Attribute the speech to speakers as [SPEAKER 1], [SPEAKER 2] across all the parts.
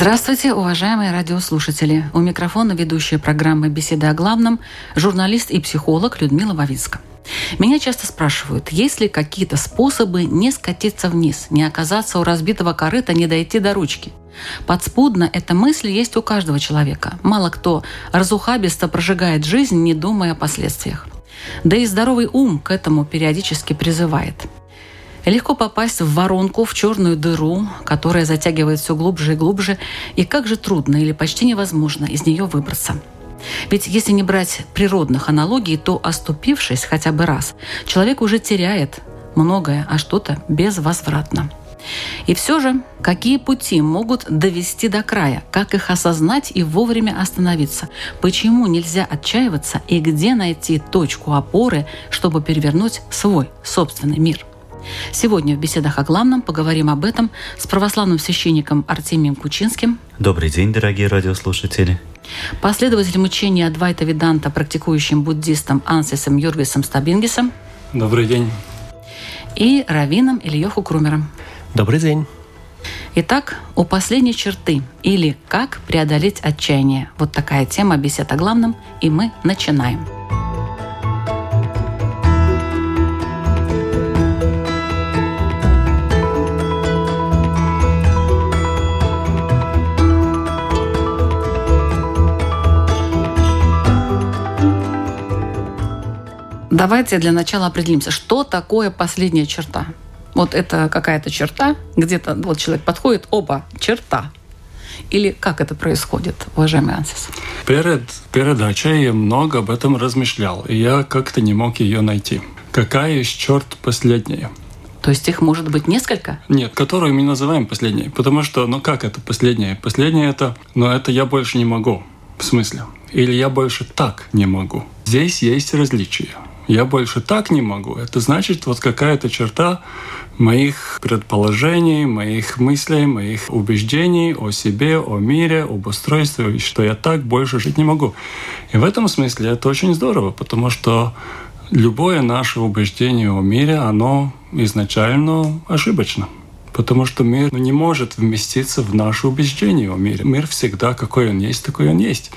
[SPEAKER 1] Здравствуйте, уважаемые радиослушатели. У микрофона ведущая программы «Беседы о главном» журналист и психолог Людмила Вавицка. Меня часто спрашивают, есть ли какие-то способы не скатиться вниз, не оказаться у разбитого корыта, не дойти до ручки. Подспудно эта мысль есть у каждого человека. Мало кто разухабисто прожигает жизнь, не думая о последствиях. Да и здоровый ум к этому периодически призывает. Легко попасть в воронку, в черную дыру, которая затягивает все глубже и глубже, и как же трудно или почти невозможно из нее выбраться. Ведь если не брать природных аналогий, то оступившись хотя бы раз, человек уже теряет многое, а что-то безвозвратно. И все же, какие пути могут довести до края, как их осознать и вовремя остановиться, почему нельзя отчаиваться и где найти точку опоры, чтобы перевернуть свой собственный мир. Сегодня в беседах о главном поговорим об этом с православным священником Артемием Кучинским,
[SPEAKER 2] Добрый день, дорогие радиослушатели.
[SPEAKER 1] последователем учения Адвайта Веданта, практикующим буддистом Ансисом Юргисом Стабингисом
[SPEAKER 3] Добрый день.
[SPEAKER 1] и раввином Ильеху Крумером.
[SPEAKER 4] Добрый день.
[SPEAKER 1] Итак, у последней черты или как преодолеть отчаяние. Вот такая тема бесед о главном, и мы начинаем. Давайте для начала определимся, что такое последняя черта. Вот это какая-то черта, где-то вот человек подходит, оба, черта. Или как это происходит, уважаемый Ансис?
[SPEAKER 3] Перед передачей я много об этом размышлял, и я как-то не мог ее найти. Какая из черт последняя?
[SPEAKER 1] То есть их может быть несколько?
[SPEAKER 3] Нет, которую мы называем последней. Потому что, ну как это последняя? Последняя это, ну это я больше не могу. В смысле? Или я больше так не могу. Здесь есть различия. Я больше так не могу. Это значит вот какая-то черта моих предположений, моих мыслей, моих убеждений о себе, о мире, об устройстве, что я так больше жить не могу. И в этом смысле это очень здорово, потому что любое наше убеждение о мире, оно изначально ошибочно. Потому что мир ну, не может вместиться в наше убеждение о мире. Мир всегда, какой он есть, такой он есть.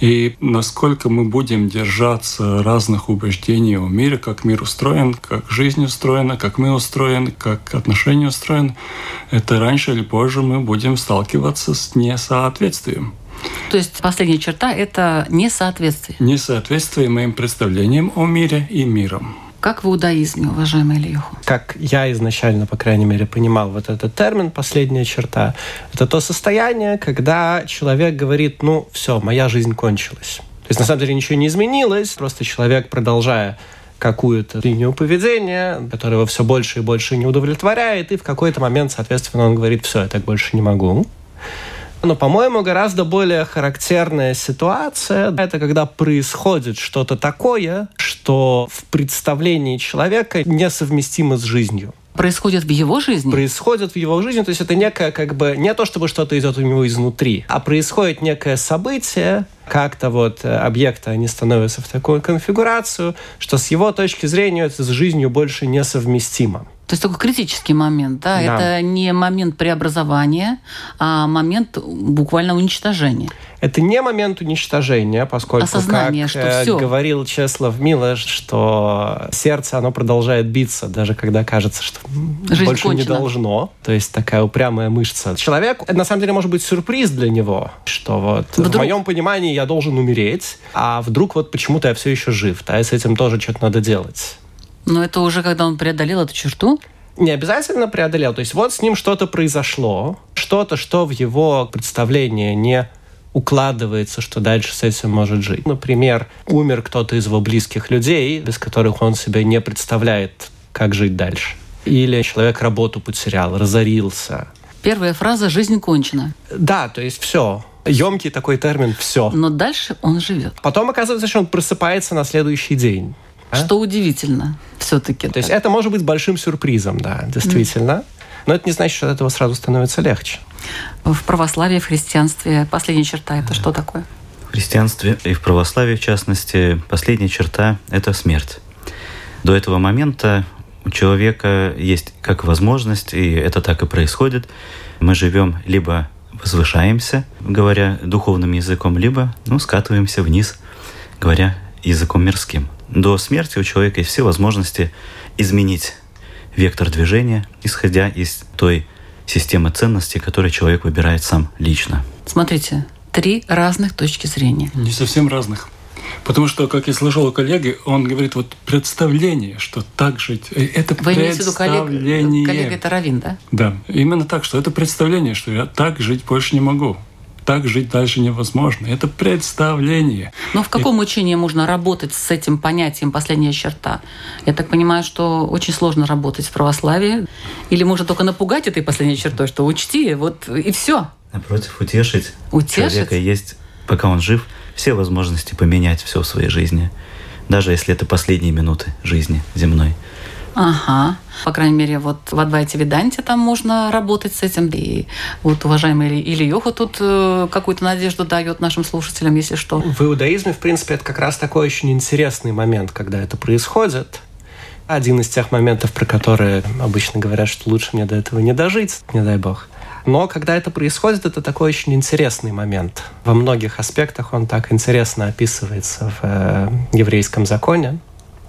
[SPEAKER 3] И насколько мы будем держаться разных убеждений о мире, как мир устроен, как жизнь устроена, как мы устроены, как отношения устроены, это раньше или позже мы будем сталкиваться с несоответствием.
[SPEAKER 1] То есть последняя черта – это несоответствие.
[SPEAKER 3] Несоответствие моим представлениям о мире и миром.
[SPEAKER 1] Как в иудаизме, уважаемый Ильюху?
[SPEAKER 4] Как я изначально, по крайней мере, понимал вот этот термин «последняя черта», это то состояние, когда человек говорит, ну, все, моя жизнь кончилась. То есть, на самом деле, ничего не изменилось, просто человек, продолжая какую-то линию поведения, которая его все больше и больше не удовлетворяет, и в какой-то момент, соответственно, он говорит, все, я так больше не могу. Но, по-моему, гораздо более характерная ситуация – это когда происходит что-то такое, что в представлении человека несовместимо с жизнью
[SPEAKER 1] Происходит в его жизни?
[SPEAKER 4] происходит в его жизни, то есть это некое как бы не то, чтобы что-то идет у него изнутри, а происходит некое событие, как-то вот э, объекты, они становятся в такую конфигурацию, что с его точки зрения это с жизнью больше несовместимо.
[SPEAKER 1] То есть такой критический момент, да?
[SPEAKER 4] Да.
[SPEAKER 1] Это не момент преобразования, а момент буквально уничтожения.
[SPEAKER 4] Это не момент уничтожения, поскольку,
[SPEAKER 1] Осознание,
[SPEAKER 4] как
[SPEAKER 1] что
[SPEAKER 4] э,
[SPEAKER 1] всё.
[SPEAKER 4] говорил Чеслав Милош, что сердце, оно продолжает биться, даже когда кажется, что
[SPEAKER 1] Жизнь
[SPEAKER 4] больше не
[SPEAKER 1] кончена.
[SPEAKER 4] должно. То есть такая упрямая мышца. Человек, это на самом деле может быть сюрприз для него, что вот в
[SPEAKER 1] Вдруг.
[SPEAKER 4] моем понимании я должен умереть, а вдруг вот почему-то я все еще жив, да, и с этим тоже что-то надо делать.
[SPEAKER 1] Но это уже когда он преодолел эту черту.
[SPEAKER 4] не обязательно преодолел. То есть вот с ним что-то произошло, что-то, что в его представление не укладывается, что дальше с этим может жить. Например, умер кто-то из его близких людей, без которых он себе не представляет, как жить дальше. Или человек работу потерял, разорился.
[SPEAKER 1] Первая фраза «жизнь кончена».
[SPEAKER 4] Да, то есть все. Емкий такой термин «все».
[SPEAKER 1] Но дальше он живет.
[SPEAKER 4] Потом оказывается, что он просыпается на следующий день.
[SPEAKER 1] А? Что удивительно все-таки.
[SPEAKER 4] То есть это может быть большим сюрпризом, да, действительно. Mm. Но это не значит, что от этого сразу становится легче.
[SPEAKER 1] В православии, в христианстве последняя черта – это что такое?
[SPEAKER 2] В христианстве и в православии, в частности, последняя черта – это смерть. До этого момента у человека есть как возможность, и это так и происходит. Мы живем либо возвышаемся, говоря духовным языком, либо ну, скатываемся вниз, говоря языком мирским. До смерти у человека есть все возможности изменить вектор движения, исходя из той системы ценностей, которую человек выбирает сам лично.
[SPEAKER 1] Смотрите, три разных точки зрения.
[SPEAKER 3] Не совсем разных. Потому что, как я слышал у коллеги, он говорит, вот представление, что так жить, э, это
[SPEAKER 1] Вы имеете в виду коллега, коллега это Равин, да?
[SPEAKER 3] Да, именно так, что это представление, что я так жить больше не могу так жить дальше невозможно. Это представление.
[SPEAKER 1] Но в каком и... учении можно работать с этим понятием «последняя черта»? Я так понимаю, что очень сложно работать в православии. Или можно только напугать этой последней чертой, что учти, вот и все.
[SPEAKER 2] Напротив, утешить.
[SPEAKER 1] Утешить?
[SPEAKER 2] Человека есть, пока он жив, все возможности поменять все в своей жизни. Даже если это последние минуты жизни земной.
[SPEAKER 1] Ага. По крайней мере, вот в Адвайте Веданте там можно работать с этим. И вот уважаемый Или Йоха тут э, какую-то надежду дает нашим слушателям, если что.
[SPEAKER 4] В иудаизме, в принципе, это как раз такой очень интересный момент, когда это происходит. Один из тех моментов, про которые обычно говорят, что лучше мне до этого не дожить, не дай бог. Но когда это происходит, это такой очень интересный момент. Во многих аспектах он так интересно описывается в э, еврейском законе.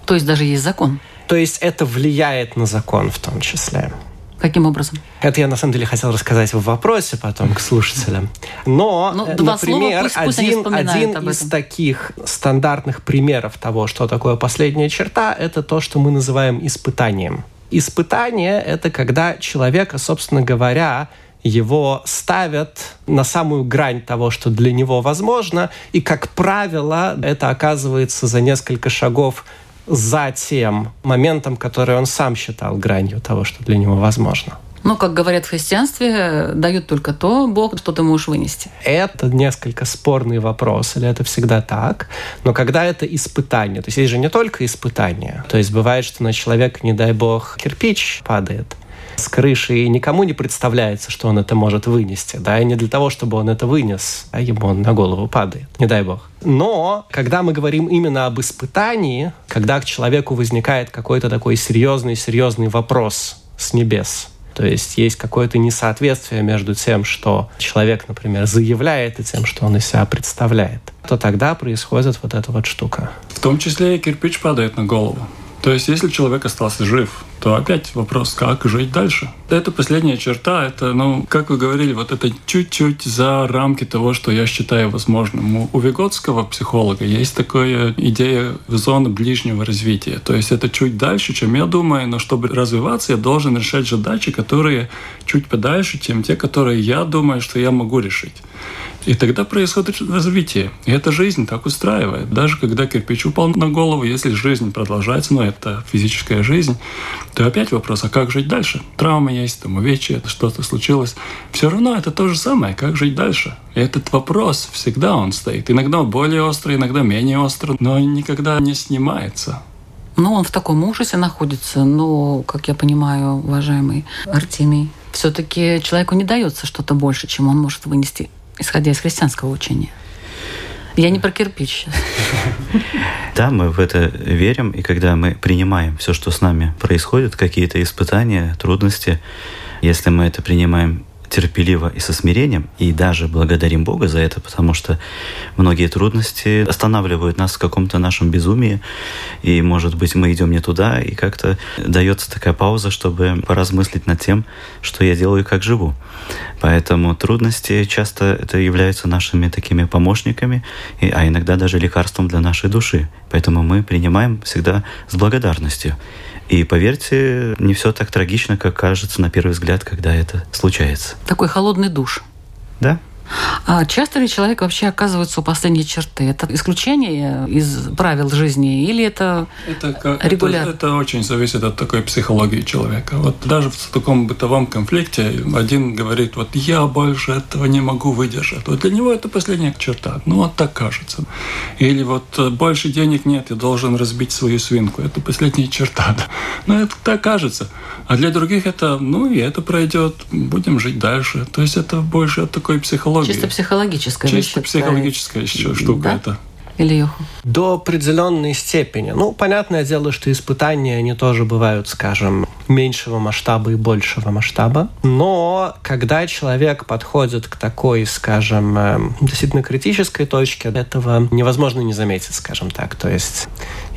[SPEAKER 1] То есть даже есть закон?
[SPEAKER 4] То есть это влияет на закон в том числе.
[SPEAKER 1] Каким образом?
[SPEAKER 4] Это я на самом деле хотел рассказать в вопросе потом к слушателям. Но, ну, два например, слова, пусть, один, пусть один из таких стандартных примеров того, что такое последняя черта, это то, что мы называем испытанием. Испытание – это когда человека, собственно говоря, его ставят на самую грань того, что для него возможно, и, как правило, это оказывается за несколько шагов за тем моментом, который он сам считал гранью того, что для него возможно.
[SPEAKER 1] Ну, как говорят в христианстве, дают только то Бог, что ты можешь вынести.
[SPEAKER 4] Это несколько спорный вопрос, или это всегда так. Но когда это испытание, то есть есть же не только испытание. То есть бывает, что на человека, не дай Бог, кирпич падает, с крыши, и никому не представляется, что он это может вынести. Да, и не для того, чтобы он это вынес, а ему он на голову падает, не дай бог. Но когда мы говорим именно об испытании, когда к человеку возникает какой-то такой серьезный-серьезный вопрос с небес, то есть есть какое-то несоответствие между тем, что человек, например, заявляет, и тем, что он из себя представляет, то тогда происходит вот эта вот штука.
[SPEAKER 3] В том числе и кирпич падает на голову. То есть, если человек остался жив, то опять вопрос, как жить дальше. Это последняя черта, это, ну, как вы говорили, вот это чуть-чуть за рамки того, что я считаю возможным. У Виготского психолога есть такая идея зоны ближнего развития. То есть это чуть дальше, чем я думаю, но чтобы развиваться, я должен решать задачи, которые чуть подальше, чем те, которые я думаю, что я могу решить. И тогда происходит развитие. И эта жизнь так устраивает. Даже когда кирпич упал на голову, если жизнь продолжается, но это физическая жизнь, то опять вопрос, а как жить дальше? Травма есть, там увечья, что-то случилось. Все равно это то же самое, как жить дальше. Этот вопрос всегда он стоит. Иногда более острый, иногда менее острый, но никогда не снимается.
[SPEAKER 1] Ну, он в таком ужасе находится, но, как я понимаю, уважаемый Артемий, все-таки человеку не дается что-то больше, чем он может вынести исходя из христианского учения. Я не про кирпич.
[SPEAKER 2] Да, мы в это верим, и когда мы принимаем все, что с нами происходит, какие-то испытания, трудности, если мы это принимаем терпеливо и со смирением, и даже благодарим Бога за это, потому что многие трудности останавливают нас в каком-то нашем безумии, и, может быть, мы идем не туда, и как-то дается такая пауза, чтобы поразмыслить над тем, что я делаю и как живу. Поэтому трудности часто это являются нашими такими помощниками, а иногда даже лекарством для нашей души. Поэтому мы принимаем всегда с благодарностью. И поверьте, не все так трагично, как кажется на первый взгляд, когда это случается.
[SPEAKER 1] Такой холодный душ.
[SPEAKER 2] Да.
[SPEAKER 1] А часто ли человек вообще оказывается у последней черты? Это исключение из правил жизни или это,
[SPEAKER 3] это
[SPEAKER 1] регулярно?
[SPEAKER 3] Это, это очень зависит от такой психологии человека. Вот даже в таком бытовом конфликте один говорит, вот я больше этого не могу выдержать. Вот для него это последняя черта. Ну, вот так кажется. Или вот э, больше денег нет, я должен разбить свою свинку. Это последняя черта. Но это так кажется. А для других это, ну, и это пройдет, будем жить дальше. То есть это больше от такой психологии.
[SPEAKER 1] Чисто психологическая
[SPEAKER 3] Чисто психологическая еще штука да? это.
[SPEAKER 1] Или Йоху?
[SPEAKER 4] До определенной степени. Ну, понятное дело, что испытания, они тоже бывают, скажем, меньшего масштаба и большего масштаба. Но когда человек подходит к такой, скажем, эм, действительно критической точке, этого невозможно не заметить, скажем так. То есть,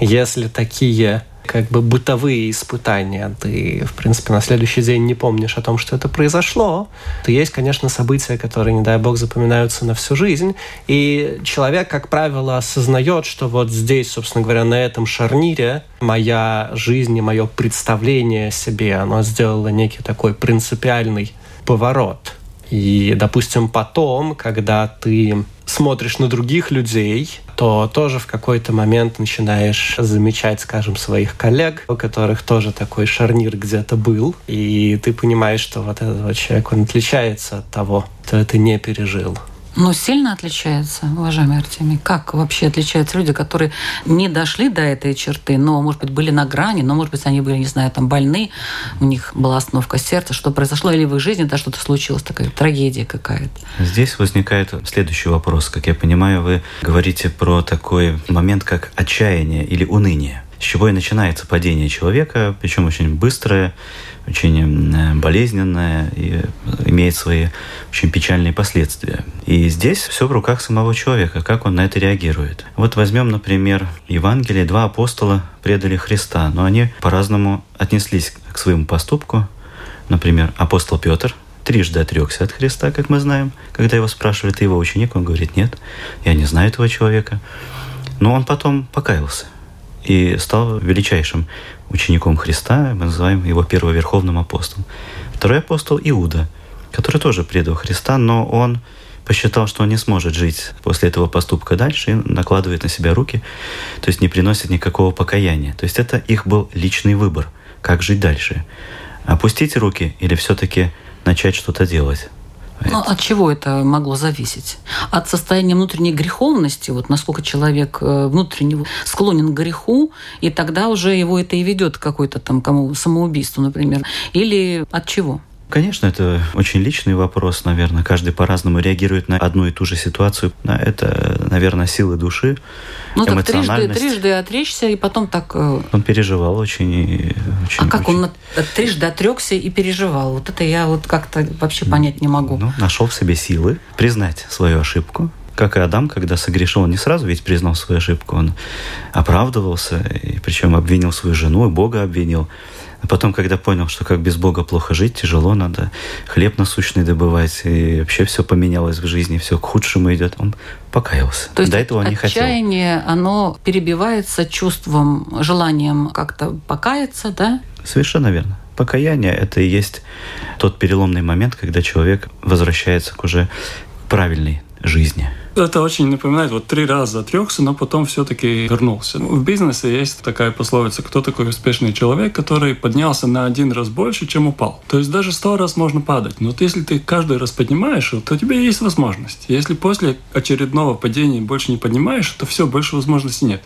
[SPEAKER 4] если такие как бы бытовые испытания, ты, в принципе, на следующий день не помнишь о том, что это произошло, то есть, конечно, события, которые, не дай бог, запоминаются на всю жизнь. И человек, как правило, осознает, что вот здесь, собственно говоря, на этом шарнире моя жизнь и мое представление о себе, оно сделало некий такой принципиальный поворот. И, допустим, потом, когда ты смотришь на других людей, то тоже в какой-то момент начинаешь замечать, скажем, своих коллег, у которых тоже такой шарнир где-то был, и ты понимаешь, что вот этот вот человек, он отличается от того, кто это не пережил.
[SPEAKER 1] Но сильно отличается, уважаемый Артемий? Как вообще отличаются люди, которые не дошли до этой черты, но, может быть, были на грани, но, может быть, они были, не знаю, там больны, у них была остановка сердца, что произошло, или в их жизни да, что-то случилось, такая трагедия какая-то?
[SPEAKER 2] Здесь возникает следующий вопрос. Как я понимаю, вы говорите про такой момент, как отчаяние или уныние с чего и начинается падение человека, причем очень быстрое, очень э, болезненное и имеет свои очень печальные последствия. И здесь все в руках самого человека, как он на это реагирует. Вот возьмем, например, Евангелие. Два апостола предали Христа, но они по-разному отнеслись к своему поступку. Например, апостол Петр трижды отрекся от Христа, как мы знаем. Когда его спрашивали, ты его ученик, он говорит, нет, я не знаю этого человека. Но он потом покаялся и стал величайшим учеником Христа, мы называем его первоверховным апостолом. Второй апостол Иуда, который тоже предал Христа, но он посчитал, что он не сможет жить после этого поступка дальше и накладывает на себя руки, то есть не приносит никакого покаяния. То есть это их был личный выбор, как жить дальше. Опустить руки или все-таки начать что-то делать.
[SPEAKER 1] Ну, от чего это могло зависеть? От состояния внутренней греховности, вот насколько человек э, внутренне склонен к греху, и тогда уже его это и ведет к какой-то там кому самоубийству, например. Или от чего?
[SPEAKER 2] Конечно, это очень личный вопрос, наверное. Каждый по-разному реагирует на одну и ту же ситуацию. Это, наверное, силы души,
[SPEAKER 1] ну, так трижды, трижды отречься, и потом так... Э,
[SPEAKER 2] он переживал очень... очень
[SPEAKER 1] а как
[SPEAKER 2] очень...
[SPEAKER 1] он трижды отрекся и переживал? Вот это я вот как-то вообще понять не могу.
[SPEAKER 2] Ну, нашел в себе силы признать свою ошибку, как и Адам, когда согрешил, он не сразу ведь признал свою ошибку, он оправдывался, и причем обвинил свою жену, и Бога обвинил. А потом, когда понял, что как без Бога плохо жить, тяжело, надо хлеб насущный добывать, и вообще все поменялось в жизни, все к худшему идет, он покаялся.
[SPEAKER 1] То есть До этого не хотел. Отчаяние, оно перебивается чувством, желанием как-то покаяться, да?
[SPEAKER 2] Совершенно верно. Покаяние – это и есть тот переломный момент, когда человек возвращается к уже правильной жизни.
[SPEAKER 3] Это очень напоминает, вот три раза отрекся, но потом все-таки вернулся. В бизнесе есть такая пословица, кто такой успешный человек, который поднялся на один раз больше, чем упал. То есть даже сто раз можно падать, но вот если ты каждый раз поднимаешь, то у тебя есть возможность. Если после очередного падения больше не поднимаешь, то все, больше возможностей нет.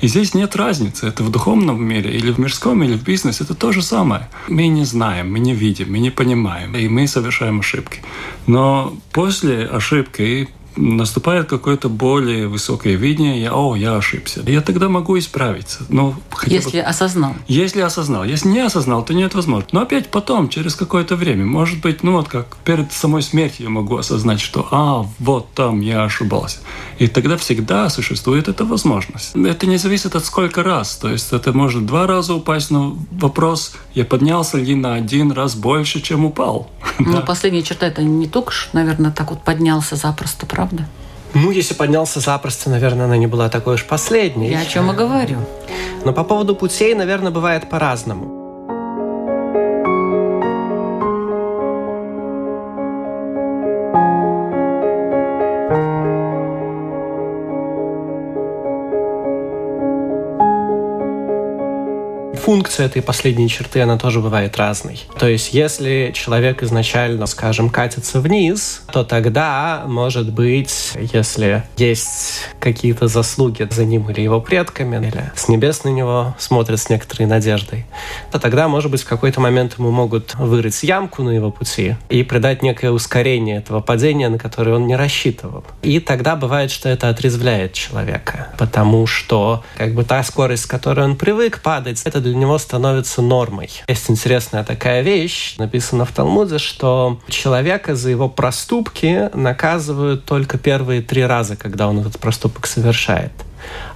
[SPEAKER 3] И здесь нет разницы, это в духовном мире или в мирском, или в бизнесе, это то же самое. Мы не знаем, мы не видим, мы не понимаем, и мы совершаем ошибки. Но после ошибки наступает какое-то более высокое видение, я, о, я ошибся. Я тогда могу исправиться. Но
[SPEAKER 1] если бы, осознал.
[SPEAKER 3] Если осознал. Если не осознал, то нет возможности. Но опять потом, через какое-то время, может быть, ну вот как перед самой смертью я могу осознать, что, а, вот там я ошибался. И тогда всегда существует эта возможность. Это не зависит от сколько раз. То есть это может два раза упасть, но вопрос, я поднялся ли на один раз больше, чем упал.
[SPEAKER 1] Ну, да. последняя черта, это не только, наверное, так вот поднялся запросто, правда?
[SPEAKER 4] Ну, если поднялся запросто, наверное, она не была такой уж последней.
[SPEAKER 1] Я о чем и говорю.
[SPEAKER 4] Но по поводу путей, наверное, бывает по-разному. Функция этой последней черты, она тоже бывает разной. То есть, если человек изначально, скажем, катится вниз, то тогда, может быть, если есть какие-то заслуги за ним или его предками, или с небес на него смотрят с некоторой надеждой, то тогда, может быть, в какой-то момент ему могут вырыть ямку на его пути и придать некое ускорение этого падения, на которое он не рассчитывал. И тогда бывает, что это отрезвляет человека, потому что как бы та скорость, с которой он привык падать, это для него становится нормой. Есть интересная такая вещь, написана в Талмуде, что человека за его проступки наказывают только первые три раза, когда он этот проступок совершает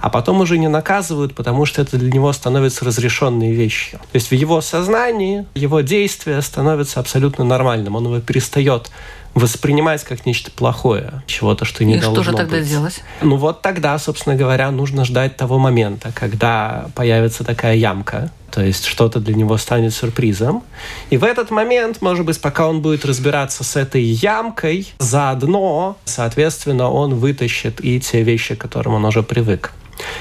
[SPEAKER 4] а потом уже не наказывают, потому что это для него становится разрешенной вещью. То есть в его сознании его действие становится абсолютно нормальным, он его перестает воспринимать как нечто плохое, чего-то, что не
[SPEAKER 1] И
[SPEAKER 4] должно
[SPEAKER 1] что же тогда
[SPEAKER 4] быть.
[SPEAKER 1] делать?
[SPEAKER 4] Ну вот тогда, собственно говоря, нужно ждать того момента, когда появится такая ямка, то есть что-то для него станет сюрпризом. И в этот момент, может быть, пока он будет разбираться с этой ямкой, заодно, соответственно, он вытащит и те вещи, к которым он уже привык.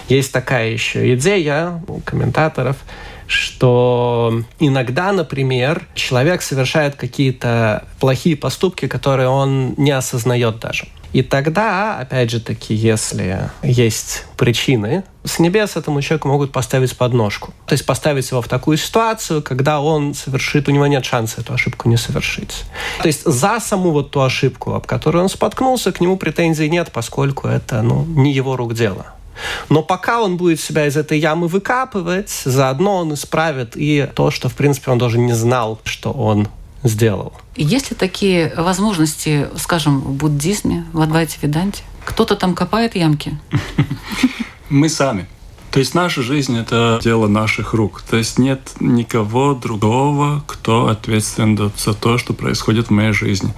[SPEAKER 4] Есть такая еще идея у комментаторов, что иногда, например, человек совершает какие-то плохие поступки, которые он не осознает даже. И тогда, опять же таки, если есть причины, с небес этому человеку могут поставить подножку. То есть поставить его в такую ситуацию, когда он совершит, у него нет шанса эту ошибку не совершить. То есть за саму вот ту ошибку, об которой он споткнулся, к нему претензий нет, поскольку это ну, не его рук дело. Но пока он будет себя из этой ямы выкапывать, заодно он исправит и то, что, в принципе, он даже не знал, что он сделал.
[SPEAKER 1] Есть ли такие возможности, скажем, в буддизме, в Адвайте Веданте? Кто-то там копает ямки?
[SPEAKER 3] Мы сами. То есть наша жизнь – это дело наших рук. То есть нет никого другого, кто ответственен за то, что происходит в моей жизни.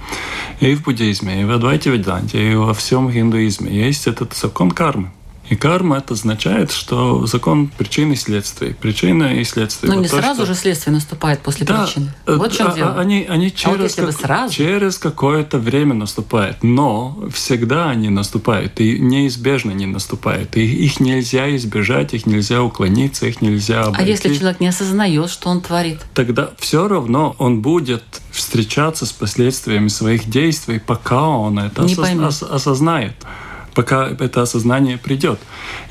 [SPEAKER 3] И в буддизме, и в Адвайте Веданте, и во всем индуизме есть этот закон кармы. И карма это означает, что закон причины и следствия. Причина и следствие.
[SPEAKER 1] Но
[SPEAKER 3] Вот
[SPEAKER 1] не
[SPEAKER 3] то,
[SPEAKER 1] сразу
[SPEAKER 3] что-
[SPEAKER 1] же следствие наступает после
[SPEAKER 3] Да,
[SPEAKER 1] причины.
[SPEAKER 3] э,
[SPEAKER 1] Вот в чем
[SPEAKER 3] а-
[SPEAKER 1] дело.
[SPEAKER 3] а- Они, они
[SPEAKER 1] А вот
[SPEAKER 3] через,
[SPEAKER 1] если бы
[SPEAKER 3] как-
[SPEAKER 1] сразу?
[SPEAKER 3] через какое-то время наступают, но всегда они наступают, и неизбежно не наступают. И их нельзя избежать, их нельзя уклониться, их нельзя
[SPEAKER 1] А
[SPEAKER 3] обойти.
[SPEAKER 1] если человек не осознает, что он творит?
[SPEAKER 3] Тогда все равно он будет встречаться с последствиями своих действий, пока он это осоз- осознает пока это осознание придет.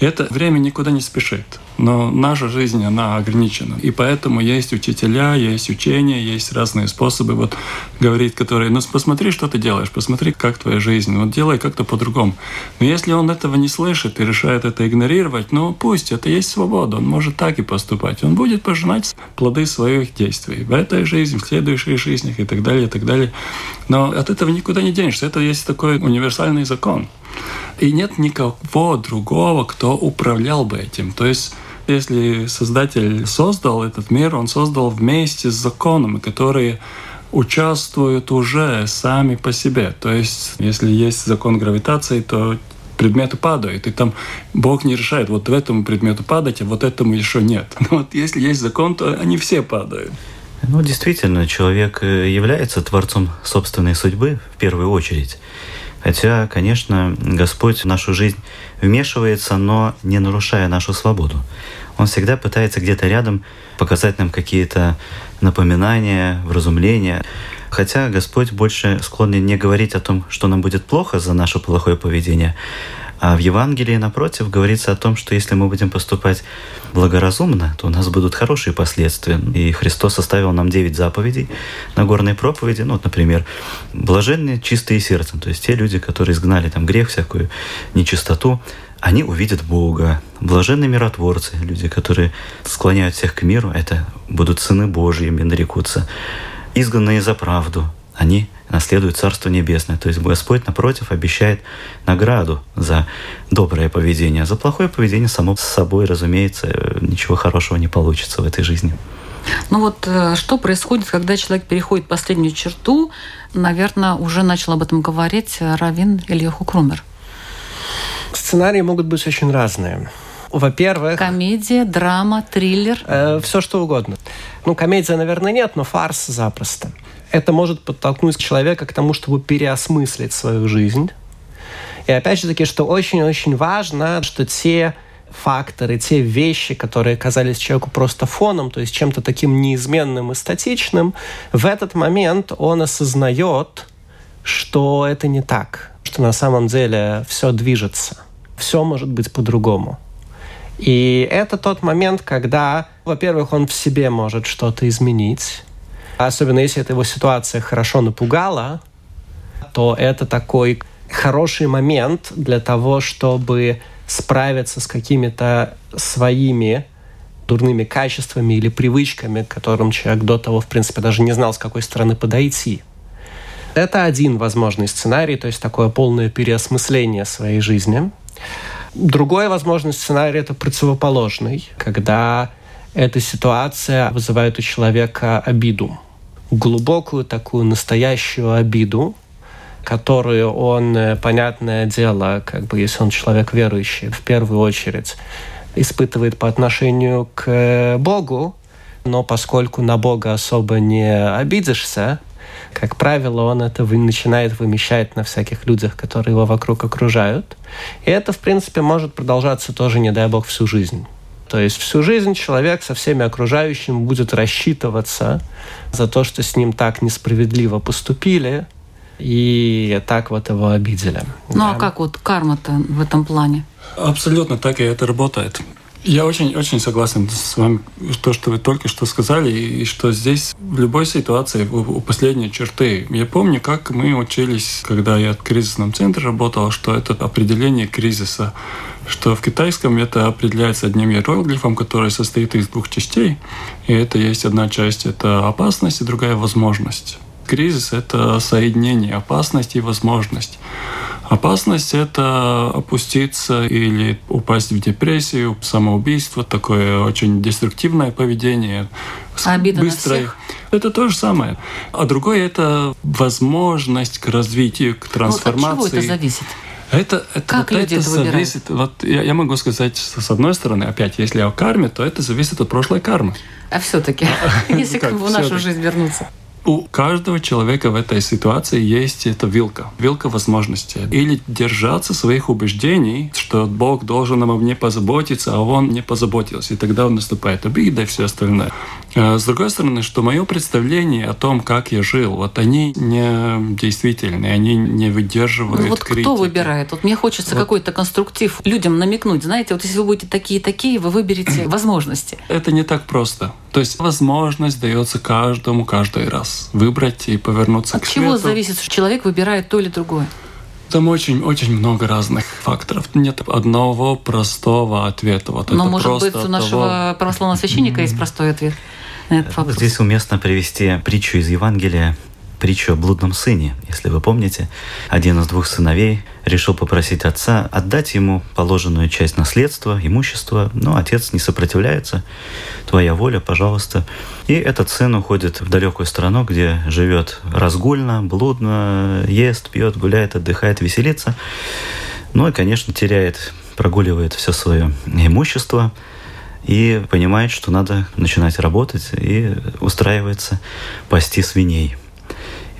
[SPEAKER 3] Это время никуда не спешит. Но наша жизнь, она ограничена. И поэтому есть учителя, есть учения, есть разные способы вот говорить, которые, ну посмотри, что ты делаешь, посмотри, как твоя жизнь, вот делай как-то по-другому. Но если он этого не слышит и решает это игнорировать, ну пусть, это есть свобода, он может так и поступать. Он будет пожинать плоды своих действий в этой жизни, в следующих жизнях и так далее, и так далее. Но от этого никуда не денешься. Это есть такой универсальный закон. И нет никого другого, кто управлял бы этим. То есть если Создатель создал этот мир, он создал вместе с законами, которые участвуют уже сами по себе. То есть, если есть закон гравитации, то предметы падают, и там Бог не решает, вот этому предмету падать, а вот этому еще нет. Но вот если есть закон, то они все падают.
[SPEAKER 2] Ну, действительно, человек э, является творцом собственной судьбы в первую очередь. Хотя, конечно, Господь в нашу жизнь вмешивается, но не нарушая нашу свободу. Он всегда пытается где-то рядом показать нам какие-то напоминания, вразумления. Хотя Господь больше склонен не говорить о том, что нам будет плохо за наше плохое поведение, а в Евангелии, напротив, говорится о том, что если мы будем поступать благоразумно, то у нас будут хорошие последствия. И Христос оставил нам девять заповедей на горной проповеди. Ну, вот, например, блаженные чистые сердцем, то есть те люди, которые изгнали там грех, всякую нечистоту, они увидят Бога. Блаженные миротворцы, люди, которые склоняют всех к миру, это будут сыны Божьими нарекутся. Изгнанные за правду, они наследуют Царство Небесное. То есть Господь, напротив, обещает награду за доброе поведение. За плохое поведение, само собой, разумеется, ничего хорошего не получится в этой жизни.
[SPEAKER 1] Ну вот э, что происходит, когда человек переходит последнюю черту? Наверное, уже начал об этом говорить Равин Ильяху Крумер.
[SPEAKER 4] Сценарии могут быть очень разные. Во-первых,
[SPEAKER 1] Комедия, драма, триллер.
[SPEAKER 4] э, все что угодно. Ну, комедия, наверное, нет, но фарс запросто. Это может подтолкнуть человека к тому, чтобы переосмыслить свою жизнь. И опять же таки, что очень-очень важно, что те факторы, те вещи, которые казались человеку просто фоном, то есть чем-то таким неизменным и статичным, в этот момент он осознает, что это не так, что на самом деле все движется, все может быть по-другому. И это тот момент, когда, во-первых, он в себе может что-то изменить, особенно если эта его ситуация хорошо напугала, то это такой хороший момент для того, чтобы справиться с какими-то своими дурными качествами или привычками, к которым человек до того, в принципе, даже не знал, с какой стороны подойти. Это один возможный сценарий, то есть такое полное переосмысление своей жизни. Другой возможный сценарий – это противоположный, когда эта ситуация вызывает у человека обиду. Глубокую такую настоящую обиду, которую он, э, понятное дело, как бы если он человек верующий, в первую очередь испытывает по отношению к э, Богу, но поскольку на Бога особо не обидишься, как правило, он это начинает вымещать на всяких людях, которые его вокруг окружают. И это, в принципе, может продолжаться тоже, не дай бог, всю жизнь. То есть всю жизнь человек со всеми окружающими будет рассчитываться за то, что с ним так несправедливо поступили, и так вот его обидели.
[SPEAKER 1] Ну а да. а как вот карма-то в этом плане?
[SPEAKER 3] Абсолютно так и это работает. Я очень-очень согласен с вами, то, что вы только что сказали, и что здесь в любой ситуации у последней черты. Я помню, как мы учились, когда я в кризисном центре работал, что это определение кризиса, что в китайском это определяется одним иероглифом, который состоит из двух частей, и это есть одна часть – это опасность, и другая – возможность. Кризис – это соединение опасности и возможность. Опасность – это опуститься или упасть в депрессию, самоубийство, такое очень деструктивное поведение.
[SPEAKER 1] А обида быстрое. на всех?
[SPEAKER 3] Это то же самое. А другое – это возможность к развитию, к трансформации.
[SPEAKER 1] Ну, от чего это зависит?
[SPEAKER 3] Это, это,
[SPEAKER 1] как
[SPEAKER 3] вот
[SPEAKER 1] люди
[SPEAKER 3] это,
[SPEAKER 1] это
[SPEAKER 3] зависит. Вот я, я могу сказать, с одной стороны, опять, если о карме, то это зависит от прошлой кармы.
[SPEAKER 1] А все-таки, если как в нашу жизнь вернуться.
[SPEAKER 3] У каждого человека в этой ситуации есть эта вилка, вилка возможностей. Или держаться своих убеждений, что Бог должен обо мне позаботиться, а Он не позаботился. И тогда он наступает обида и все остальное. А с другой стороны, что мое представление о том, как я жил, вот они не действительные, они не выдерживают
[SPEAKER 1] ну, вот
[SPEAKER 3] критики.
[SPEAKER 1] кто выбирает? Вот мне хочется вот. какой-то конструктив людям намекнуть. Знаете, вот если вы будете такие-такие, вы выберете возможности.
[SPEAKER 3] Это не так просто. То есть возможность дается каждому каждый раз выбрать и повернуться
[SPEAKER 1] От
[SPEAKER 3] к
[SPEAKER 1] чего
[SPEAKER 3] свету.
[SPEAKER 1] зависит, что человек выбирает то или другое?
[SPEAKER 3] Там очень-очень много разных факторов. Нет одного простого ответа. Вот
[SPEAKER 1] Но, может быть, у нашего
[SPEAKER 3] того...
[SPEAKER 1] православного священника есть простой ответ на этот вопрос.
[SPEAKER 2] Здесь уместно привести притчу из Евангелия притчу о блудном сыне. Если вы помните, один из двух сыновей решил попросить отца отдать ему положенную часть наследства, имущества, но отец не сопротивляется. Твоя воля, пожалуйста. И этот сын уходит в далекую страну, где живет разгульно, блудно, ест, пьет, гуляет, отдыхает, веселится. Ну и, конечно, теряет, прогуливает все свое имущество и понимает, что надо начинать работать и устраивается пасти свиней.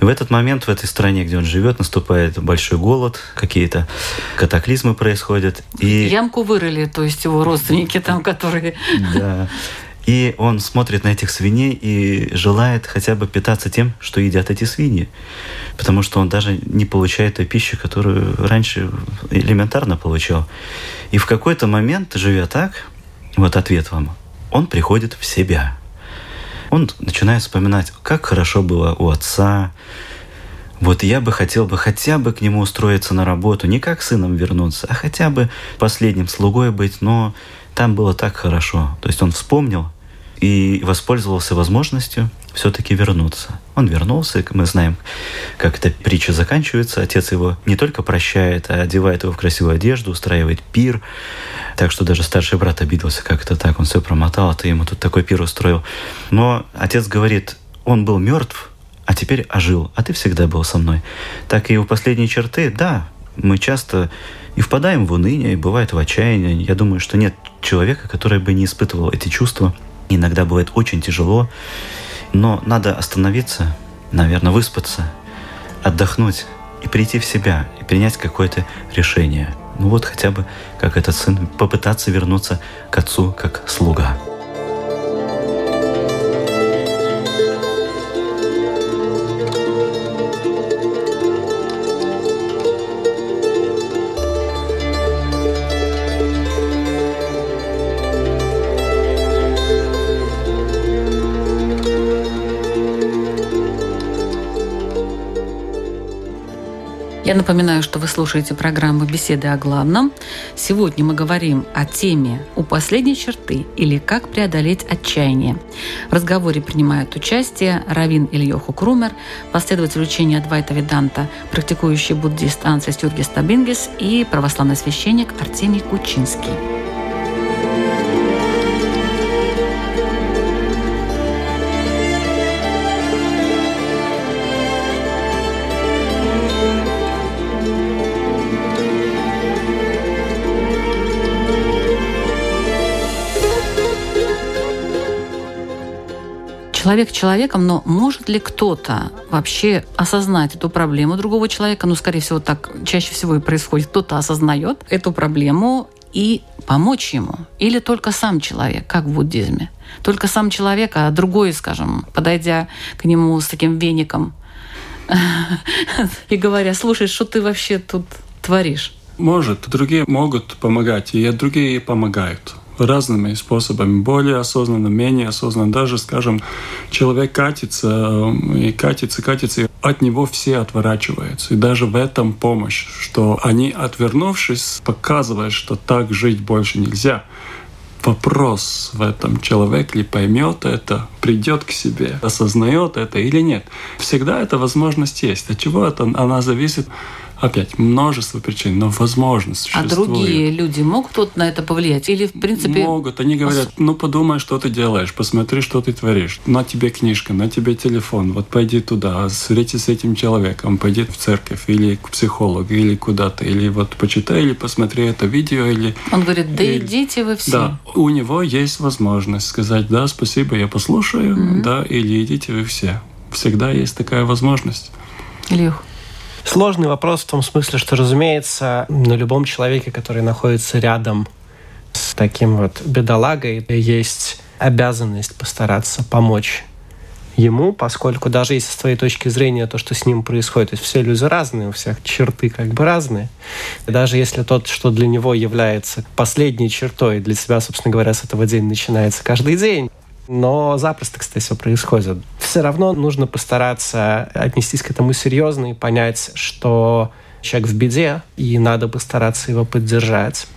[SPEAKER 2] И в этот момент в этой стране, где он живет, наступает большой голод, какие-то катаклизмы происходят. И...
[SPEAKER 1] Ямку вырыли, то есть его родственники там, которые...
[SPEAKER 2] Да. И он смотрит на этих свиней и желает хотя бы питаться тем, что едят эти свиньи. Потому что он даже не получает той пищи, которую раньше элементарно получал. И в какой-то момент, живя так, вот ответ вам, он приходит в себя – он начинает вспоминать, как хорошо было у отца. Вот я бы хотел бы хотя бы к нему устроиться на работу, не как сыном вернуться, а хотя бы последним слугой быть, но там было так хорошо. То есть он вспомнил и воспользовался возможностью все-таки вернуться. Он вернулся, мы знаем, как эта притча заканчивается. Отец его не только прощает, а одевает его в красивую одежду, устраивает пир. Так что даже старший брат обиделся, как это так, он все промотал, а ты ему тут такой пир устроил. Но отец говорит, он был мертв, а теперь ожил, а ты всегда был со мной. Так и у последней черты, да, мы часто и впадаем в уныние, и бывает в отчаяние. Я думаю, что нет человека, который бы не испытывал эти чувства. Иногда бывает очень тяжело. Но надо остановиться, наверное, выспаться, отдохнуть и прийти в себя, и принять какое-то решение. ну вот хотя бы, как этот сын, попытаться вернуться к отцу как слуга.
[SPEAKER 1] Напоминаю, что вы слушаете программу «Беседы о главном». Сегодня мы говорим о теме «У последней черты» или «Как преодолеть отчаяние». В разговоре принимают участие Равин Ильёху Крумер, последователь учения Адвайта Веданта, практикующий буддист Ансис Юргис Табингис и православный священник Артемий Кучинский. Человек человеком, но может ли кто-то вообще осознать эту проблему другого человека? Ну, скорее всего, так чаще всего и происходит. Кто-то осознает эту проблему и помочь ему? Или только сам человек, как в буддизме? Только сам человек, а другой, скажем, подойдя к нему с таким веником и говоря, слушай, что ты вообще тут творишь?
[SPEAKER 3] Может, другие могут помогать, и другие помогают разными способами, более осознанно, менее осознанно. Даже, скажем, человек катится и катится, катится, и от него все отворачиваются. И даже в этом помощь, что они, отвернувшись, показывают, что так жить больше нельзя вопрос в этом человек ли поймет это, придет к себе, осознает это или нет. Всегда эта возможность есть. От чего это она зависит? Опять множество причин, но возможность
[SPEAKER 1] а существует. А другие люди могут вот на это повлиять? Или, в принципе...
[SPEAKER 3] Могут. Они говорят, ну подумай, что ты делаешь, посмотри, что ты творишь. На тебе книжка, на тебе телефон, вот пойди туда, встретись с этим человеком, пойди в церковь или к психологу, или куда-то, или вот почитай, или посмотри это видео, или...
[SPEAKER 1] Он говорит, да или... идите вы все.
[SPEAKER 3] Да, у него есть возможность сказать, да, спасибо, я послушаю, mm-hmm. да, или идите вы все. Всегда есть такая возможность.
[SPEAKER 1] Илюх.
[SPEAKER 4] Сложный вопрос в том смысле, что, разумеется, на любом человеке, который находится рядом с таким вот бедолагой, есть обязанность постараться помочь ему, поскольку даже если с твоей точки зрения то, что с ним происходит, то есть все люди разные, у всех черты как бы разные, и даже если тот, что для него является последней чертой, для себя, собственно говоря, с этого день начинается каждый день, но запросто, кстати, все происходит. Все равно нужно постараться отнестись к этому серьезно и понять, что человек в беде, и надо постараться его поддержать.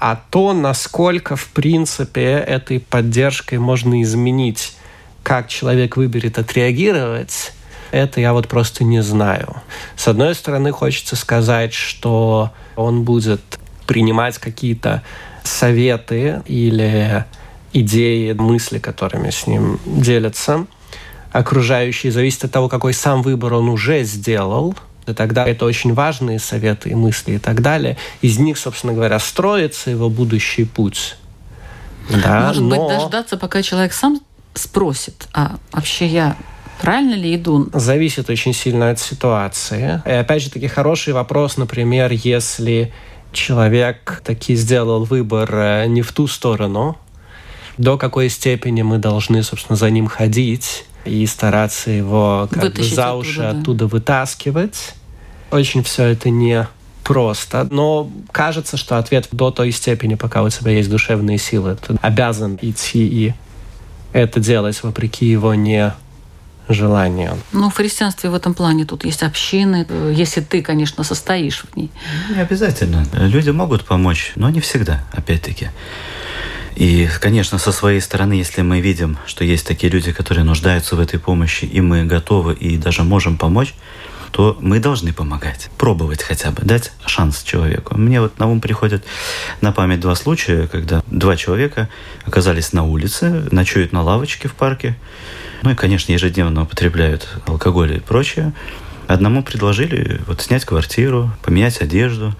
[SPEAKER 4] А то, насколько, в принципе, этой поддержкой можно изменить, как человек выберет отреагировать, это я вот просто не знаю. С одной стороны, хочется сказать, что он будет принимать какие-то советы или идеи, мысли, которыми с ним делятся окружающие, зависит от того, какой сам выбор он уже сделал. И тогда это очень важные советы и мысли и так далее. Из них, собственно говоря, строится его будущий путь.
[SPEAKER 1] Да, Может но... быть, дождаться, пока человек сам спросит, а вообще я Правильно ли иду?
[SPEAKER 4] Зависит очень сильно от ситуации. И опять же таки хороший вопрос, например, если человек таки сделал выбор э, не в ту сторону, до какой степени мы должны, собственно, за ним ходить и стараться его как бы за уши оттуда, да. оттуда вытаскивать. Очень все это не просто, но кажется, что ответ до той степени, пока у тебя есть душевные силы, ты обязан идти и это делать вопреки его не желанию.
[SPEAKER 1] Ну, в христианстве в этом плане тут есть общины, если ты, конечно, состоишь в ней.
[SPEAKER 2] Не обязательно. Люди могут помочь, но не всегда, опять-таки. И, конечно, со своей стороны, если мы видим, что есть такие люди, которые нуждаются в этой помощи, и мы готовы и даже можем помочь, то мы должны помогать, пробовать хотя бы, дать шанс человеку. Мне вот на ум приходят на память два случая, когда два человека оказались на улице, ночуют на лавочке в парке, ну и, конечно, ежедневно употребляют алкоголь и прочее. Одному предложили вот снять квартиру, поменять одежду,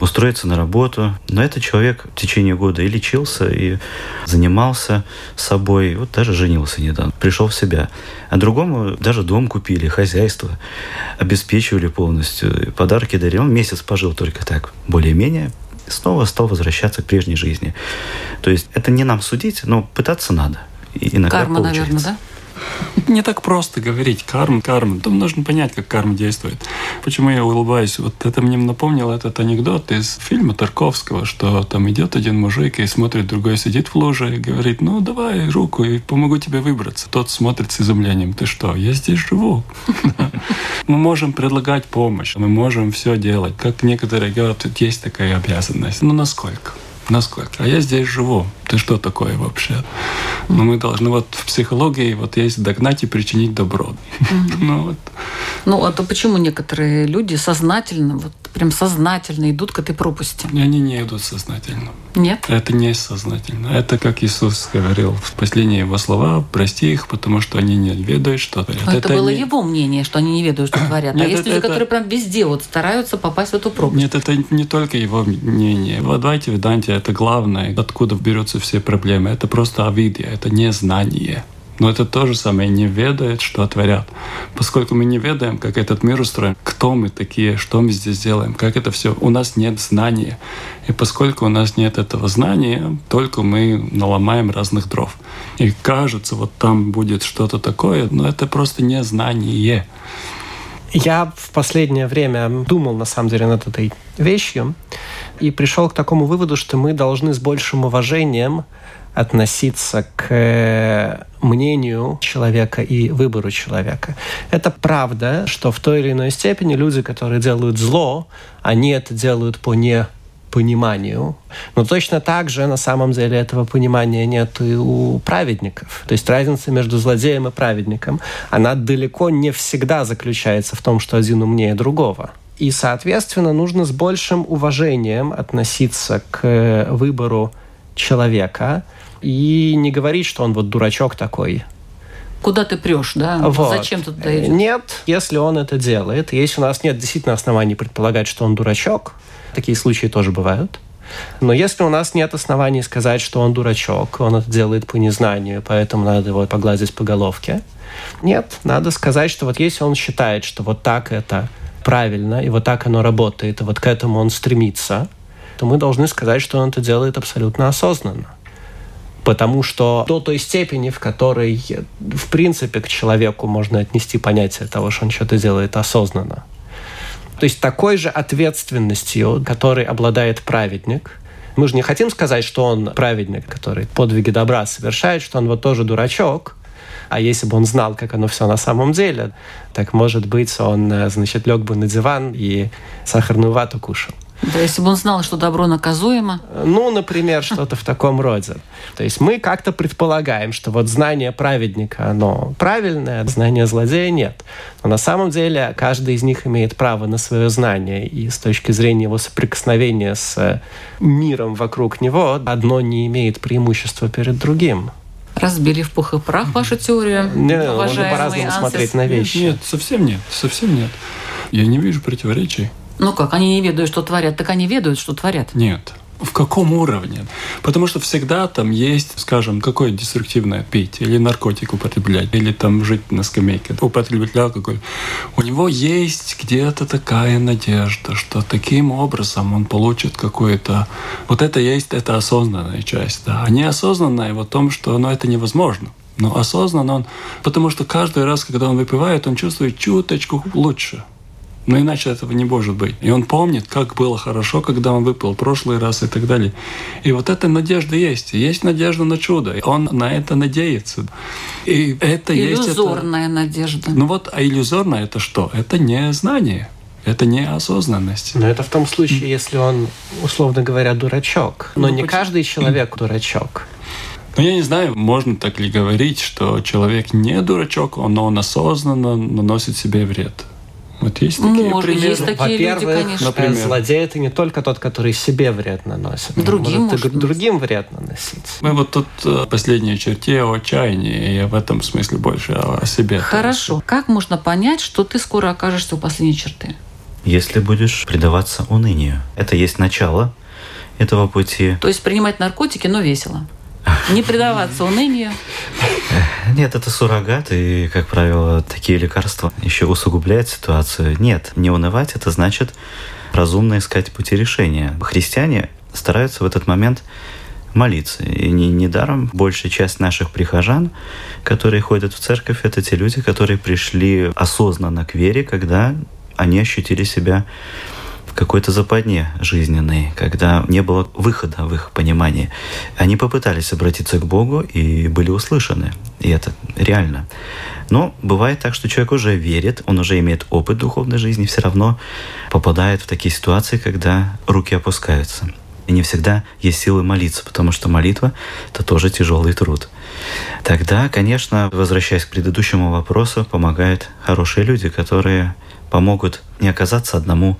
[SPEAKER 2] устроиться на работу. Но этот человек в течение года и лечился, и занимался собой, вот даже женился недавно, пришел в себя. А другому даже дом купили, хозяйство, обеспечивали полностью, подарки дарили. Он месяц пожил только так, более-менее, снова стал возвращаться к прежней жизни. То есть это не нам судить, но пытаться надо. И иногда
[SPEAKER 1] Карма,
[SPEAKER 2] получается.
[SPEAKER 1] наверное, да?
[SPEAKER 3] Не так просто говорить карма, карма. Там нужно понять, как карма действует. Почему я улыбаюсь? Вот это мне напомнил этот анекдот из фильма Тарковского, что там идет один мужик и смотрит, другой сидит в луже и говорит, ну давай руку и помогу тебе выбраться. Тот смотрит с изумлением, ты что, я здесь живу. Мы можем предлагать помощь, мы можем все делать. Как некоторые говорят, есть такая обязанность. Ну насколько? Насколько? А я здесь живу. Ты что такое вообще? Но мы должны вот в психологии вот есть догнать и причинить добро. Ну вот.
[SPEAKER 1] Ну, а то почему некоторые люди сознательно, вот прям сознательно идут к этой пропасти?
[SPEAKER 3] Они не идут сознательно.
[SPEAKER 1] Нет?
[SPEAKER 3] Это не сознательно. Это, как Иисус говорил в последние его слова, прости их, потому что они не ведают, что творят.
[SPEAKER 1] Но это, было
[SPEAKER 3] не-
[SPEAKER 1] его мнение, что они не ведают, что творят. а
[SPEAKER 3] Нет,
[SPEAKER 1] есть
[SPEAKER 3] это-
[SPEAKER 1] люди,
[SPEAKER 3] это-
[SPEAKER 1] которые прям везде вот стараются попасть в эту пропасть.
[SPEAKER 3] Нет, это не только его мнение. В Адвайте Веданте это главное, откуда берутся все проблемы. Это просто авидия, это не знание. Но это то же самое, не ведает, что творят. Поскольку мы не ведаем, как этот мир устроен, кто мы такие, что мы здесь делаем, как это все, у нас нет знания. И поскольку у нас нет этого знания, только мы наломаем разных дров. И кажется, вот там будет что-то такое, но это просто не знание.
[SPEAKER 4] Я в последнее время думал, на самом деле, над этой вещью и пришел к такому выводу, что мы должны с большим уважением относиться к э, мнению человека и выбору человека. Это правда, что в той или иной степени люди, которые делают зло, они это делают по непониманию. Но точно так же на самом деле этого понимания нет и у праведников. То есть разница между злодеем и праведником, она далеко не всегда заключается в том, что один умнее другого. И, соответственно, нужно с большим уважением относиться к э, выбору человека и не говорить, что он вот дурачок такой.
[SPEAKER 1] Куда ты прешь, да?
[SPEAKER 4] Вот.
[SPEAKER 1] Зачем ты туда идешь?
[SPEAKER 4] Нет, если он это делает, если у нас нет действительно оснований предполагать, что он дурачок, такие случаи тоже бывают. Но если у нас нет оснований сказать, что он дурачок, он это делает по незнанию, поэтому надо его погладить по головке, нет, надо сказать, что вот если он считает, что вот так это правильно, и вот так оно работает, и вот к этому он стремится, то мы должны сказать, что он это делает абсолютно осознанно. Потому что до той степени, в которой, в принципе, к человеку можно отнести понятие того, что он что-то делает осознанно. То есть такой же ответственностью, которой обладает праведник, мы же не хотим сказать, что он праведник, который подвиги добра совершает, что он вот тоже дурачок, а если бы он знал, как оно все на самом деле, так, может быть, он, э, значит, лег бы на диван и сахарную вату кушал.
[SPEAKER 1] Да, если бы он знал, что добро наказуемо,
[SPEAKER 4] Ну, например, что-то в таком роде. То есть мы как-то предполагаем, что вот знание праведника, оно правильное, а знание злодея нет. Но на самом деле каждый из них имеет право на свое знание. И с точки зрения его соприкосновения с э, миром вокруг него, одно не имеет преимущества перед другим.
[SPEAKER 1] разбили в пух и прах вашу теорию,
[SPEAKER 4] Не, можно
[SPEAKER 1] уважаемый
[SPEAKER 4] по-разному
[SPEAKER 1] Ансис.
[SPEAKER 4] смотреть на вещи.
[SPEAKER 3] Нет, совсем нет, совсем нет. Я не вижу противоречий.
[SPEAKER 1] Ну как, они не ведают, что творят, так они ведают, что творят.
[SPEAKER 3] Нет. В каком уровне? Потому что всегда там есть, скажем, какое деструктивное пить, или наркотик употреблять, или там жить на скамейке, употреблять алкоголь. У него есть где-то такая надежда, что таким образом он получит какую-то... Вот это есть, это осознанная часть, да. А неосознанная в том, что ну, это невозможно. Но осознанно он... Потому что каждый раз, когда он выпивает, он чувствует чуточку лучше. Но иначе этого не может быть. И он помнит, как было хорошо, когда он выпил в прошлый раз и так далее. И вот эта надежда есть. Есть надежда на чудо. И Он на это надеется. И это есть... это-
[SPEAKER 1] Иллюзорная надежда.
[SPEAKER 3] Ну вот, а иллюзорное это что? Это не знание. Это не осознанность.
[SPEAKER 4] Но это в том случае, если он, условно говоря, дурачок. Но
[SPEAKER 3] Ну,
[SPEAKER 4] не
[SPEAKER 3] почему?
[SPEAKER 4] каждый человек дурачок.
[SPEAKER 3] Но я не знаю, можно так ли говорить, что человек не дурачок, но он осознанно наносит себе вред. Вот есть такие
[SPEAKER 1] Может,
[SPEAKER 3] примеры.
[SPEAKER 1] есть такие люди,
[SPEAKER 4] Во-первых,
[SPEAKER 1] конечно.
[SPEAKER 3] Например.
[SPEAKER 4] злодей это не только тот, который себе вред наносит.
[SPEAKER 1] Другим
[SPEAKER 4] может, и
[SPEAKER 1] может
[SPEAKER 4] другим вред наносить.
[SPEAKER 3] Мы вот тут э, в последней черте о отчаянии, и я в этом смысле больше о, о себе.
[SPEAKER 1] Хорошо. Как можно понять, что ты скоро окажешься у последней черты?
[SPEAKER 2] если будешь предаваться унынию. Это есть начало этого пути.
[SPEAKER 1] То есть принимать наркотики, но весело. Не предаваться унынию.
[SPEAKER 2] Нет, это суррогат, и, как правило, такие лекарства еще усугубляют ситуацию. Нет, не унывать – это значит разумно искать пути решения. Христиане стараются в этот момент молиться. И не, недаром большая часть наших прихожан, которые ходят в церковь, это те люди, которые пришли осознанно к вере, когда они ощутили себя какой-то западне жизненной, когда не было выхода в их понимании. Они попытались обратиться к Богу и были услышаны. И это реально. Но бывает так, что человек уже верит, он уже имеет опыт духовной жизни, все равно попадает в такие ситуации, когда руки опускаются. И не всегда есть силы молиться, потому что молитва — это тоже тяжелый труд. Тогда, конечно, возвращаясь к предыдущему вопросу, помогают хорошие люди, которые помогут не оказаться одному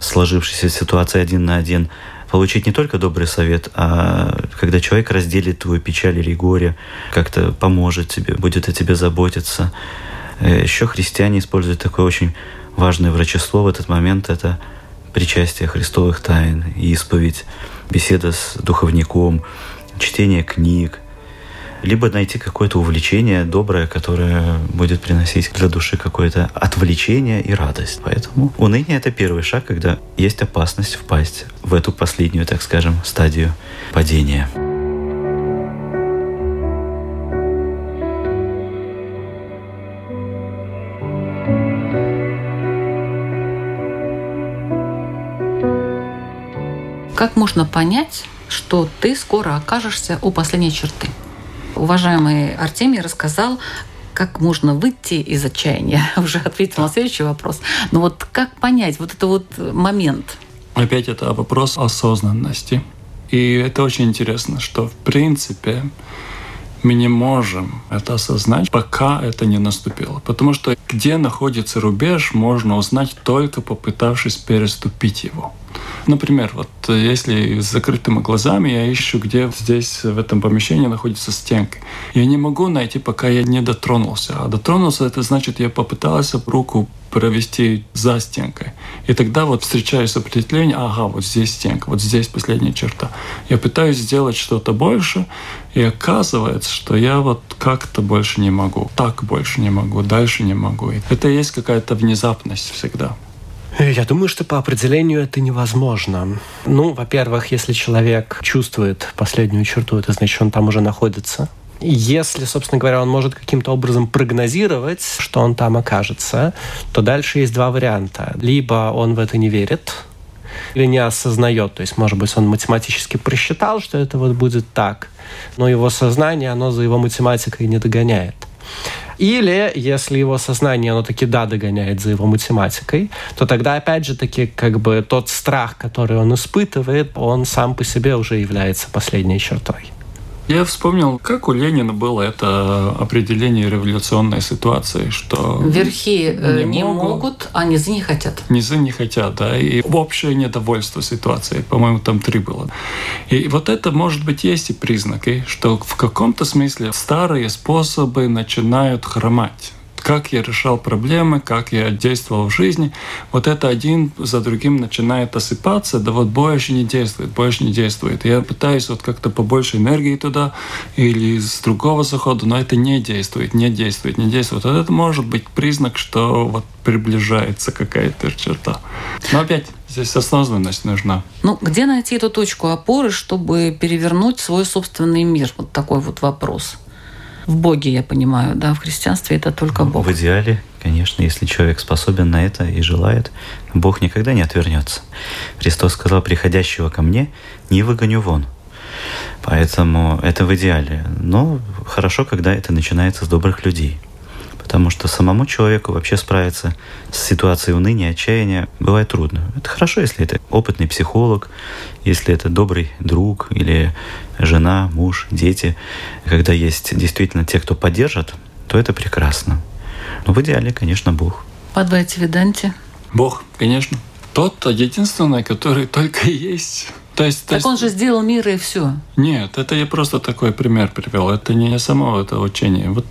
[SPEAKER 2] сложившейся ситуации один на один, получить не только добрый совет, а когда человек разделит твою печаль или горе, как-то поможет тебе, будет о тебе заботиться. Э, Еще христиане используют такое очень важное врачество в этот момент – это причастие христовых тайн, исповедь, беседа с духовником, чтение книг, либо найти какое-то увлечение доброе, которое будет приносить для души какое-то отвлечение и радость. Поэтому уныние — это первый шаг, когда есть опасность впасть в эту последнюю, так скажем, стадию падения.
[SPEAKER 1] Как можно понять, что ты скоро окажешься у последней черты? Уважаемый Артемий рассказал, как можно выйти из отчаяния. Уже ответил на следующий вопрос. Но вот как понять вот этот вот момент?
[SPEAKER 3] Опять это вопрос осознанности. И это очень интересно, что в принципе мы не можем это осознать, пока это не наступило. Потому что где находится рубеж, можно узнать только попытавшись переступить его. Например, вот если с закрытыми глазами я ищу, где здесь в этом помещении находится стенка. Я не могу найти, пока я не дотронулся. А дотронулся, это значит, я попытался руку провести за стенкой. И тогда вот встречаюсь с определением, ага, вот здесь стенка, вот здесь последняя черта. Я пытаюсь сделать что-то больше, и оказывается, что я вот как-то больше не могу, так больше не могу, дальше не могу. Это есть какая-то внезапность всегда.
[SPEAKER 4] Я думаю, что по определению это невозможно. Ну, во-первых, если человек чувствует последнюю черту, это значит, он там уже находится. Если, собственно говоря, он может каким-то образом прогнозировать, что он там окажется, то дальше есть два варианта. Либо он в это не верит, или не осознает. То есть, может быть, он математически просчитал, что это вот будет так, но его сознание, оно за его математикой не догоняет. Или, если его сознание, оно таки да, догоняет за его математикой, то тогда, опять же, таки, как бы тот страх, который он испытывает, он сам по себе уже является последней чертой.
[SPEAKER 3] Я вспомнил, как у Ленина было это определение революционной ситуации, что
[SPEAKER 1] верхи не, не могут, могут, а низы не хотят.
[SPEAKER 3] Низы не хотят, да, и общее недовольство ситуацией, по-моему, там три было. И вот это, может быть, есть и признаки, что в каком-то смысле старые способы начинают хромать как я решал проблемы, как я действовал в жизни, вот это один за другим начинает осыпаться, да вот больше не действует, больше не действует. Я пытаюсь вот как-то побольше энергии туда или с другого захода, но это не действует, не действует, не действует. Вот это может быть признак, что вот приближается какая-то черта. Но опять Здесь осознанность нужна.
[SPEAKER 1] Ну, где найти эту точку опоры, чтобы перевернуть свой собственный мир? Вот такой вот вопрос в Боге, я понимаю, да, в христианстве это только Бог.
[SPEAKER 2] В идеале, конечно, если человек способен на это и желает, Бог никогда не отвернется. Христос сказал, приходящего ко мне не выгоню вон. Поэтому это в идеале. Но хорошо, когда это начинается с добрых людей. Потому что самому человеку вообще справиться с ситуацией уныния, отчаяния бывает трудно. Это хорошо, если это опытный психолог, если это добрый друг или жена, муж, дети. Когда есть действительно те, кто поддержит, то это прекрасно. Но в идеале, конечно, Бог.
[SPEAKER 1] Подвайте Веданте.
[SPEAKER 3] Бог, конечно. Тот единственный, который только есть То есть, то
[SPEAKER 1] Так
[SPEAKER 3] есть-
[SPEAKER 1] он же сделал мир и все.
[SPEAKER 3] Нет, это я просто такой пример привел. Это не само это учение. Вот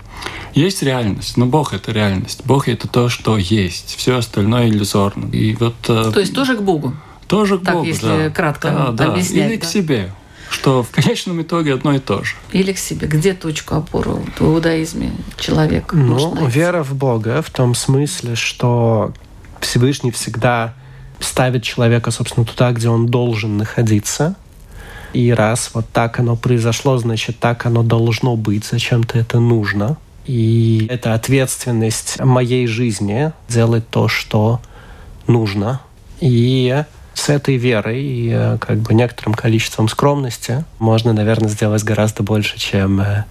[SPEAKER 3] есть реальность, но Бог это реальность. Бог это то, что есть. Все остальное иллюзорно. И вот э,
[SPEAKER 1] То есть тоже к Богу.
[SPEAKER 3] тоже к
[SPEAKER 1] так,
[SPEAKER 3] Богу,
[SPEAKER 1] если
[SPEAKER 3] да.
[SPEAKER 1] кратко
[SPEAKER 3] да, да.
[SPEAKER 1] объяснять,
[SPEAKER 3] Или
[SPEAKER 1] да.
[SPEAKER 3] к себе, что в конечном итоге одно и то же.
[SPEAKER 1] Или к себе. Где точку опоры в иудаизме человек
[SPEAKER 4] Ну, вера в Бога в том смысле, что Всевышний всегда ставит человека, собственно, туда, где он должен находиться. И раз вот так оно произошло, значит, так оно должно быть, зачем-то это нужно. И это ответственность моей жизни делать то, что нужно. И с этой верой и э, как бы некоторым количеством скромности можно, наверное, сделать гораздо больше, чем э,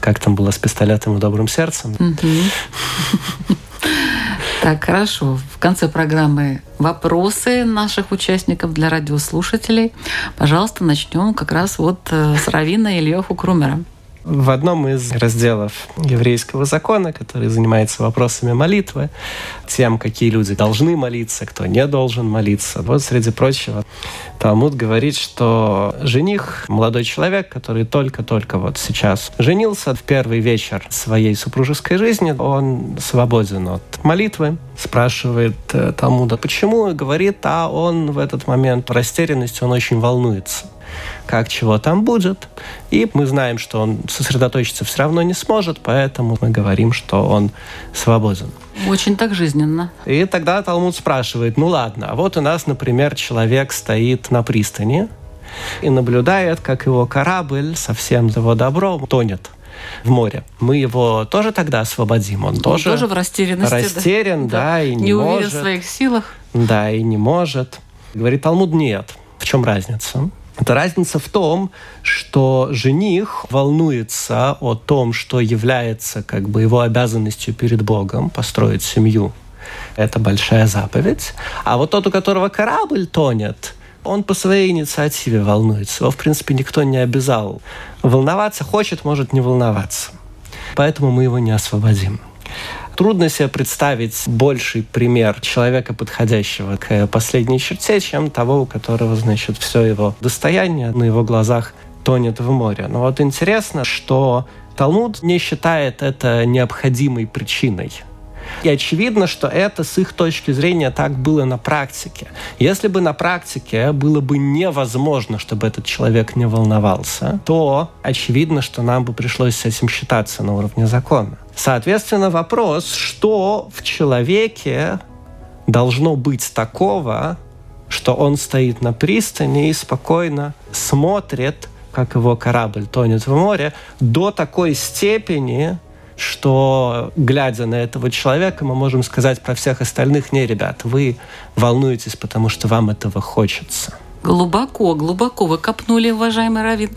[SPEAKER 4] как там было с пистолетом и добрым сердцем.
[SPEAKER 1] Мгм. Так, хорошо. В конце программы вопросы наших участников для радиослушателей. Пожалуйста, начнем как раз вот э, с Равина Ильёху Крумера.
[SPEAKER 4] В одном из разделов еврейского закона, который занимается вопросами молитвы, тем, какие люди должны молиться, кто не должен молиться. Вот, среди прочего, Талмуд говорит, что жених, молодой человек, который только-только вот сейчас женился в первый вечер своей супружеской жизни, он свободен от молитвы. Спрашивает э, Талмуда, почему? Говорит, а он в этот момент в он очень волнуется как чего там будет. И мы знаем, что он сосредоточиться все равно не сможет, поэтому мы говорим, что он свободен.
[SPEAKER 1] Очень так жизненно.
[SPEAKER 4] И тогда Талмуд спрашивает, ну ладно, а вот у нас, например, человек стоит на пристани и наблюдает, как его корабль со всем его добром тонет в море. Мы его тоже тогда освободим. Он,
[SPEAKER 1] Он
[SPEAKER 4] тоже,
[SPEAKER 1] тоже в растерянности. да.
[SPEAKER 4] растерян, да, и не,
[SPEAKER 1] уверен
[SPEAKER 4] может.
[SPEAKER 1] в своих силах.
[SPEAKER 4] Да, и не может. Говорит Талмуд, нет. В чем разница? Это разница в том, что жених волнуется о том, что является как бы его обязанностью перед Богом построить семью. Это большая заповедь. А вот тот, у которого корабль тонет, он по своей инициативе волнуется. Его, в принципе, никто не обязал волноваться. Хочет, может не волноваться. Поэтому мы его не освободим. Трудно себе представить больший пример человека, подходящего к последней черте, чем того, у которого, значит, все его достояние на его глазах тонет в море. Но вот интересно, что Талмуд не считает это необходимой причиной. И очевидно, что это с их точки зрения так было на практике. Если бы на практике было бы невозможно, чтобы этот человек не волновался, то очевидно, что нам бы пришлось с этим считаться на уровне закона. Соответственно, вопрос, что в человеке должно быть такого, что он стоит на пристани и спокойно смотрит, как его корабль тонет в море, до такой степени, что, глядя на этого человека, мы можем сказать про всех остальных, не, ребят, вы волнуетесь, потому что вам этого хочется.
[SPEAKER 1] Глубоко, глубоко вы копнули, уважаемый Равин.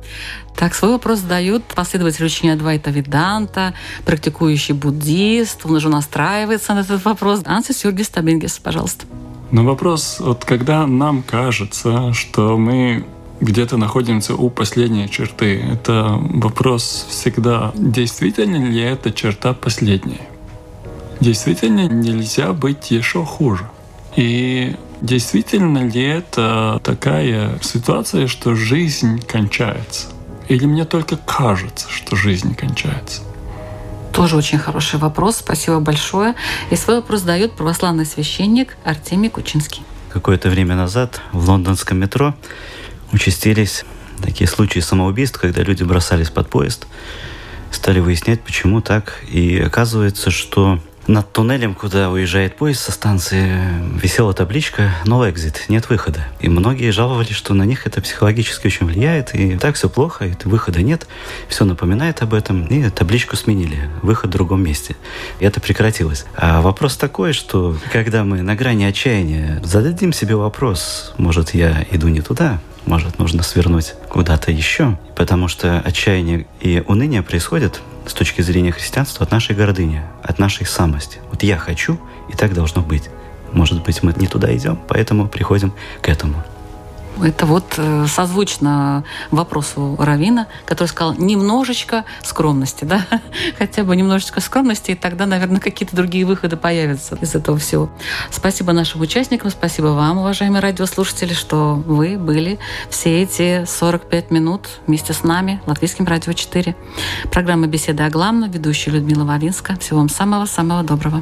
[SPEAKER 1] Так, свой вопрос задают последователь учения Адвайта Веданта, практикующий буддист. Он уже настраивается на этот вопрос. Ансис Юргис Табингес, пожалуйста.
[SPEAKER 3] Но вопрос, вот когда нам кажется, что мы где-то находимся у последней черты, это вопрос всегда, действительно ли эта черта последняя? Действительно нельзя быть еще хуже? И действительно ли это такая ситуация, что жизнь кончается? Или мне только кажется, что жизнь кончается?
[SPEAKER 1] Тоже очень хороший вопрос. Спасибо большое. И свой вопрос дает православный священник Артемий Кучинский.
[SPEAKER 2] Какое-то время назад в лондонском метро участились такие случаи самоубийств, когда люди бросались под поезд, стали выяснять, почему так. И оказывается, что над туннелем, куда уезжает поезд со станции, висела табличка «No exit», «Нет выхода». И многие жаловались, что на них это психологически очень влияет, и так все плохо, и выхода нет, все напоминает об этом, и табличку сменили, выход в другом месте. И это прекратилось. А вопрос такой, что когда мы на грани отчаяния, зададим себе вопрос, может, я иду не туда, может, нужно свернуть куда-то еще, потому что отчаяние и уныние происходят с точки зрения христианства от нашей гордыни, от нашей самости. Вот я хочу, и так должно быть. Может быть, мы не туда идем, поэтому приходим к этому.
[SPEAKER 1] Это вот э, созвучно вопросу Равина, который сказал немножечко скромности, да, хотя бы немножечко скромности, и тогда, наверное, какие-то другие выходы появятся из этого всего. Спасибо нашим участникам, спасибо вам, уважаемые радиослушатели, что вы были все эти 45 минут вместе с нами, Латвийским радио 4. Программа «Беседа о главном», ведущая Людмила Вавинска. Всего вам самого-самого доброго.